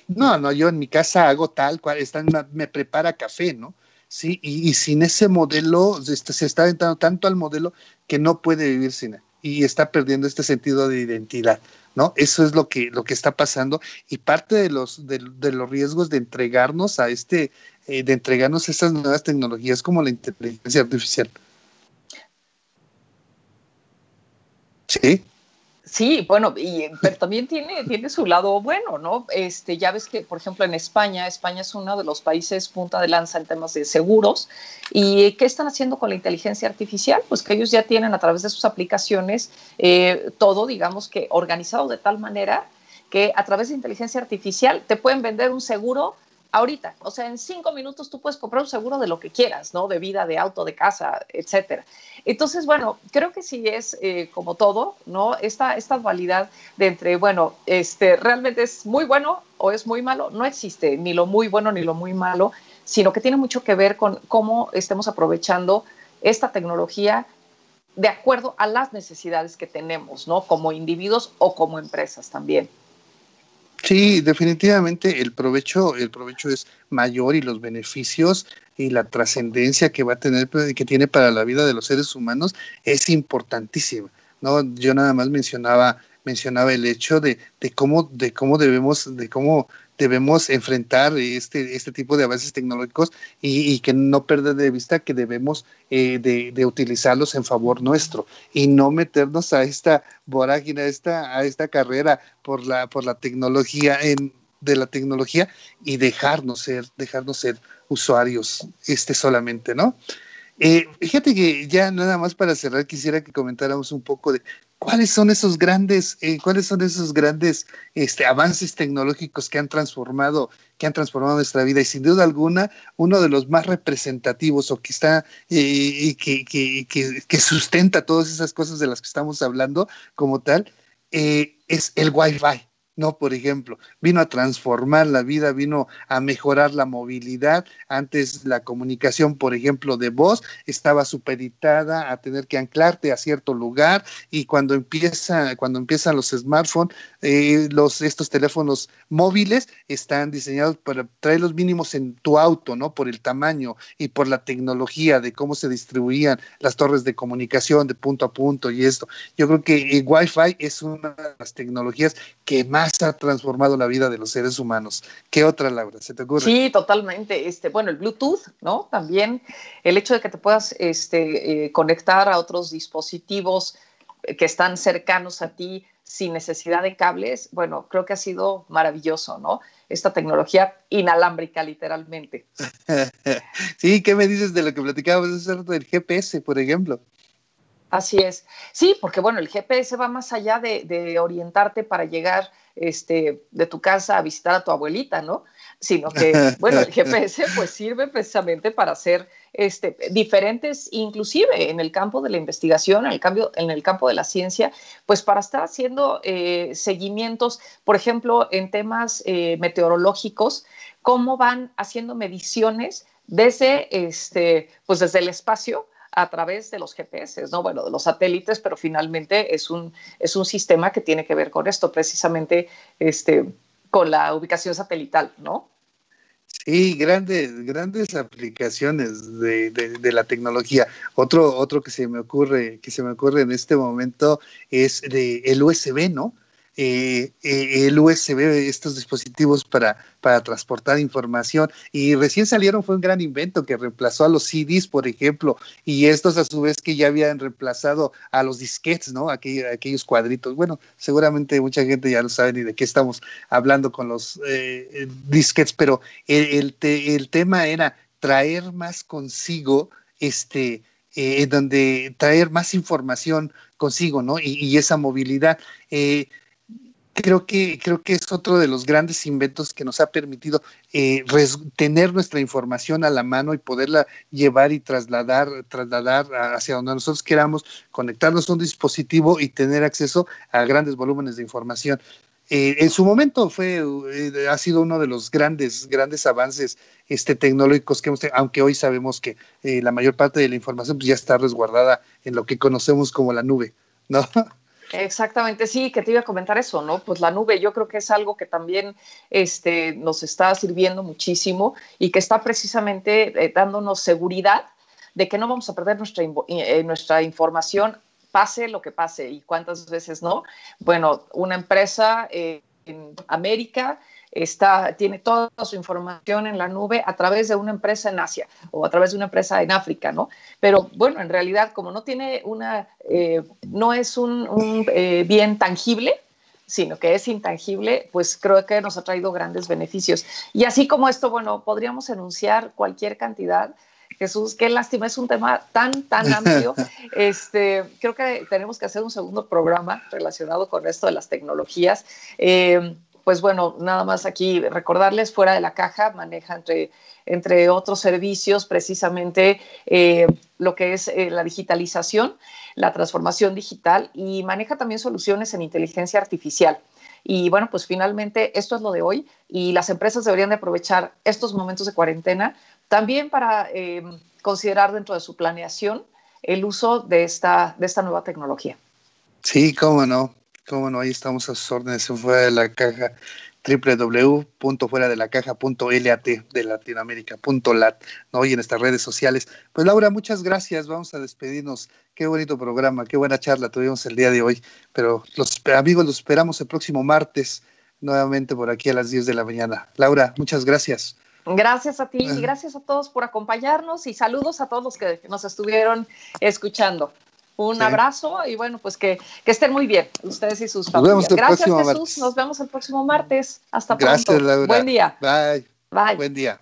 No, no, yo en mi casa hago tal cual, está me prepara café, ¿no? Sí, y, sin ese modelo se está aventando tanto al modelo que no puede vivir sin él y está perdiendo este sentido de identidad, ¿no? Eso es lo que, lo que está pasando y parte de los, de, los riesgos de entregarnos a este, eh, de entregarnos a estas nuevas tecnologías como la inteligencia artificial. Sí. Sí, bueno, y, pero también tiene, tiene su lado bueno, ¿no? Este, ya ves que, por ejemplo, en España, España es uno de los países punta de lanza en temas de seguros. ¿Y qué están haciendo con la inteligencia artificial? Pues que ellos ya tienen a través de sus aplicaciones eh, todo, digamos que organizado de tal manera que a través de inteligencia artificial te pueden vender un seguro ahorita. O sea, en cinco minutos tú puedes comprar un seguro de lo que quieras, ¿no? De vida, de auto, de casa, etcétera. Entonces, bueno, creo que sí es eh, como todo, ¿no? Esta, esta dualidad de entre, bueno, este, realmente es muy bueno o es muy malo, no existe ni lo muy bueno ni lo muy malo, sino que tiene mucho que ver con cómo estemos aprovechando esta tecnología de acuerdo a las necesidades que tenemos, ¿no? Como individuos o como empresas también. Sí, definitivamente el provecho, el provecho es mayor y los beneficios y la trascendencia que va a tener, que tiene para la vida de los seres humanos es importantísima. ¿no? Yo nada más mencionaba, mencionaba el hecho de, de cómo, de cómo debemos, de cómo debemos enfrentar este, este tipo de avances tecnológicos y, que no perder de vista que debemos eh, de, utilizarlos en favor nuestro y no meternos a esta vorágine, a esta, a esta carrera por la, por la tecnología de la tecnología y dejarnos ser, dejarnos ser usuarios este solamente, ¿no? Eh, fíjate que ya nada más para cerrar quisiera que comentáramos un poco de cuáles son esos grandes, eh, cuáles son esos grandes este, avances tecnológicos que han transformado, que han transformado nuestra vida y sin duda alguna uno de los más representativos o que está eh, que, sustenta todas esas cosas de las que estamos hablando como tal es el Wi-Fi. No, por ejemplo, vino a transformar la vida, vino a mejorar la movilidad. Antes la comunicación, por ejemplo, de voz estaba supeditada a tener que anclarte a cierto lugar y cuando empieza, cuando empiezan los smartphones, eh, los estos teléfonos móviles están diseñados para traer los mínimos en tu auto, ¿no? Por el tamaño y por la tecnología de cómo se distribuían las torres de comunicación de punto a punto y esto. Yo creo que el Wi-Fi es una de las tecnologías que más ha transformado la vida de los seres humanos. ¿Qué otra, Laura? ¿Se te ocurre? Sí, totalmente. Este, bueno, el Bluetooth, ¿no? También el hecho de que te puedas este, eh, conectar a otros dispositivos que están cercanos a ti sin necesidad de cables, bueno, creo que ha sido maravilloso, ¿no? Esta tecnología inalámbrica, literalmente. *laughs* sí, ¿qué me dices de lo que platicábamos del GPS, por ejemplo? Así es. Sí, porque bueno, el GPS va más allá de, orientarte para llegar este, de tu casa a visitar a tu abuelita, ¿no? sino que, *laughs* bueno, el GPS pues sirve precisamente para hacer este, diferentes, inclusive en el campo de la investigación, en el, cambio, en el campo de la ciencia, pues para estar haciendo eh, seguimientos, por ejemplo, en temas eh, meteorológicos, cómo van haciendo mediciones desde, este, pues desde el espacio a través de los GPS, ¿no? Bueno, de los satélites, pero finalmente es un, es un sistema que tiene que ver con esto, precisamente este, con la ubicación satelital, ¿no? Sí, grandes, grandes aplicaciones de, de, la tecnología. Otro, otro que se me ocurre, que se me ocurre en este momento es el USB, ¿no? Eh, eh, el USB, estos dispositivos para, para transportar información. Y recién salieron, fue un gran invento que reemplazó a los CDs, por ejemplo, y estos a su vez que ya habían reemplazado a los disquetes, ¿no? aquellos cuadritos. Bueno, seguramente mucha gente ya no sabe ni de qué estamos hablando con los eh, disquetes, pero el, el, tema era traer más consigo este. Eh, donde traer más información consigo, ¿no? Y, esa movilidad. Eh, creo que, creo que es otro de los grandes inventos que nos ha permitido eh, tener nuestra información a la mano y poderla llevar y trasladar, trasladar hacia donde nosotros queramos, conectarnos a un dispositivo y tener acceso a grandes volúmenes de información. Eh, en su momento fue, eh, ha sido uno de los grandes, grandes avances este, tecnológicos que hemos tenido, aunque hoy sabemos que la mayor parte de la información pues, ya está resguardada en lo que conocemos como la nube, ¿no? *laughs* Exactamente, sí, que te iba a comentar eso, ¿no? Pues la nube yo creo que es algo que también este, nos está sirviendo muchísimo y que está precisamente eh, dándonos seguridad de que no vamos a perder nuestra, eh, nuestra información, pase lo que pase y cuántas veces no. Bueno, una empresa eh, en América está, tiene toda su información en la nube a través de una empresa en Asia o a través de una empresa en África, ¿no? Pero bueno, en realidad, como no tiene una, eh, no es un, eh, bien tangible, sino que es intangible, pues creo que nos ha traído grandes beneficios. Y así como esto, bueno, podríamos enunciar cualquier cantidad. Jesús, qué lástima, es un tema tan, tan amplio. *laughs* Este, creo que tenemos que hacer un segundo programa relacionado con esto de las tecnologías. Eh, pues bueno, nada más aquí recordarles, fuera de la caja maneja entre, entre otros servicios precisamente eh, lo que es eh, la digitalización, la transformación digital y maneja también soluciones en inteligencia artificial. Y bueno, pues finalmente esto es lo de hoy y las empresas deberían de aprovechar estos momentos de cuarentena también para eh, considerar dentro de su planeación el uso de esta, de esta nueva tecnología. Sí, cómo no. Cómo no, ahí estamos a sus órdenes en fuera de la caja www.fuera-de-la-caja.lat de Latinoamérica.lat, ¿no? Y en estas redes sociales. Pues Laura, muchas gracias. Vamos a despedirnos. Qué bonito programa, qué buena charla tuvimos el día de hoy. Pero los amigos los esperamos el próximo martes, nuevamente por aquí a las 10 de la mañana. Laura, muchas gracias. Gracias a ti y gracias a todos por acompañarnos y saludos a todos los que nos estuvieron escuchando. Un abrazo y bueno, pues que, estén muy bien ustedes y sus familias. Gracias Jesús, nos vemos el próximo martes. Hasta pronto. Gracias, Laura. Buen día. Bye. Bye. Buen día.